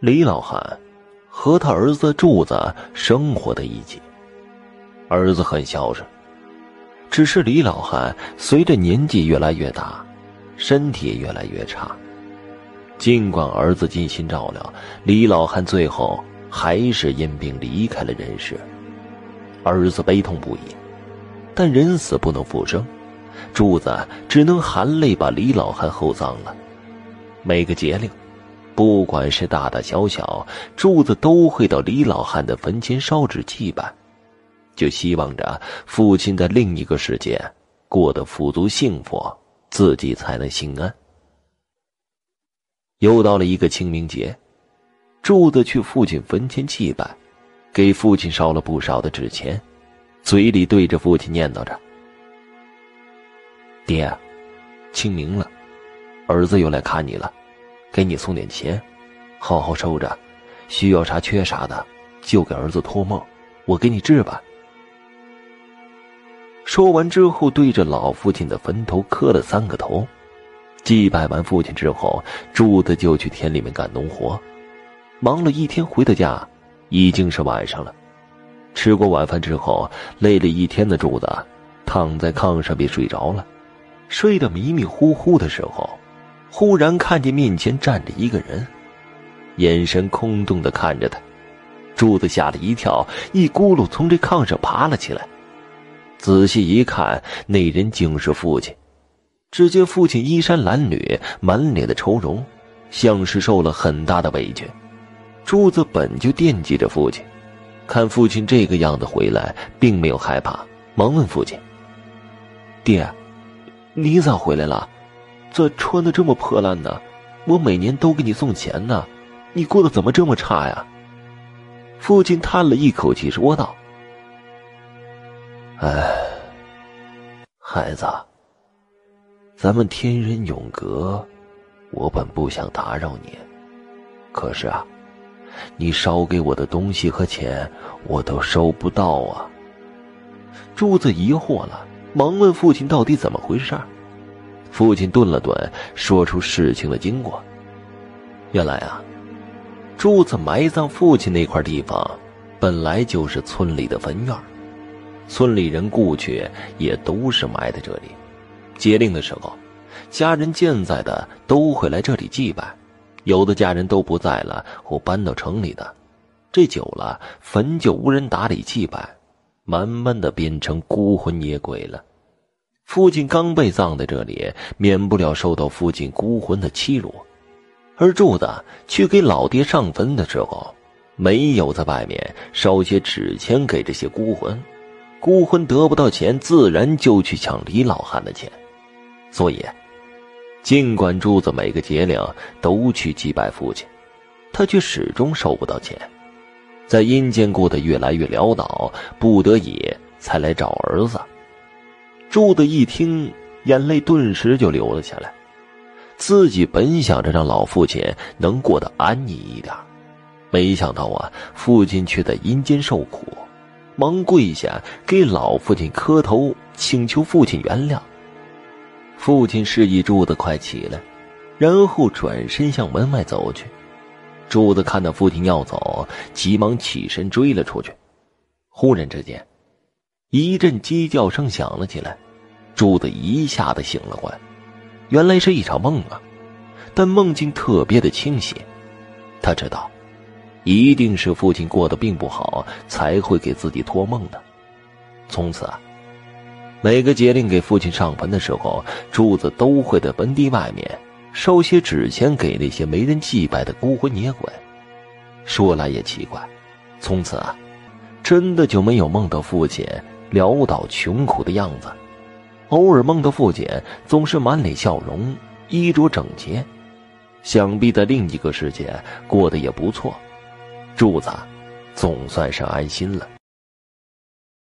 李老汉和他儿子柱子生活在一起。儿子很孝顺，只是李老汉随着年纪越来越大，身体越来越差。尽管儿子尽心照料，李老汉最后还是因病离开了人世。儿子悲痛不已，但人死不能复生，柱子只能含泪把李老汉厚葬了。每个节令。不管是大大小小，柱子都会到李老汉的坟前烧纸祭拜，就希望着父亲在另一个世界过得富足幸福，自己才能心安。又到了一个清明节，柱子去父亲坟前祭拜，给父亲烧了不少的纸钱，嘴里对着父亲念叨着：“爹，清明了，儿子又来看你了。”给你送点钱，好好收着，需要啥缺啥的，就给儿子托梦，我给你治吧。说完之后，对着老父亲的坟头磕了三个头，祭拜完父亲之后，柱子就去田里面干农活，忙了一天回到家，已经是晚上了。吃过晚饭之后，累了一天的柱子躺在炕上便睡着了，睡得迷迷糊糊的时候。忽然看见面前站着一个人，眼神空洞的看着他，柱子吓了一跳，一咕噜从这炕上爬了起来。仔细一看，那人竟是父亲。只见父亲衣衫褴褛，满脸的愁容，像是受了很大的委屈。柱子本就惦记着父亲，看父亲这个样子回来，并没有害怕，忙问父亲：“爹，你咋回来了？”这穿的这么破烂呢？我每年都给你送钱呢，你过得怎么这么差呀？父亲叹了一口气说道：“哎，孩子，咱们天人永隔，我本不想打扰你，可是啊，你捎给我的东西和钱，我都收不到啊。”柱子疑惑了，忙问父亲：“到底怎么回事？”父亲顿了顿，说出事情的经过。原来啊，柱子埋葬父亲那块地方，本来就是村里的坟院村里人故去也都是埋在这里。接令的时候，家人健在的都会来这里祭拜，有的家人都不在了或搬到城里的，这久了坟就无人打理祭拜，慢慢的变成孤魂野鬼了。父亲刚被葬在这里，免不了受到父亲孤魂的欺辱。而柱子去给老爹上坟的时候，没有在外面烧些纸钱给这些孤魂，孤魂得不到钱，自然就去抢李老汉的钱。所以，尽管柱子每个节令都去祭拜父亲，他却始终收不到钱，在阴间过得越来越潦倒，不得已才来找儿子。柱子一听，眼泪顿时就流了下来。自己本想着让老父亲能过得安逸一点，没想到啊，父亲却在阴间受苦，忙跪下给老父亲磕头，请求父亲原谅。父亲示意柱子快起来，然后转身向门外走去。柱子看到父亲要走，急忙起身追了出去。忽然之间，一阵鸡叫声响了起来。柱子一下子醒了过来，原来是一场梦啊！但梦境特别的清晰，他知道，一定是父亲过得并不好，才会给自己托梦的。从此啊，每个节令给父亲上坟的时候，柱子都会在坟地外面烧些纸钱给那些没人祭拜的孤魂野鬼。说来也奇怪，从此啊，真的就没有梦到父亲潦倒穷苦的样子。偶尔梦到父亲，总是满脸笑容，衣着整洁，想必在另一个世界过得也不错。柱子总算是安心了。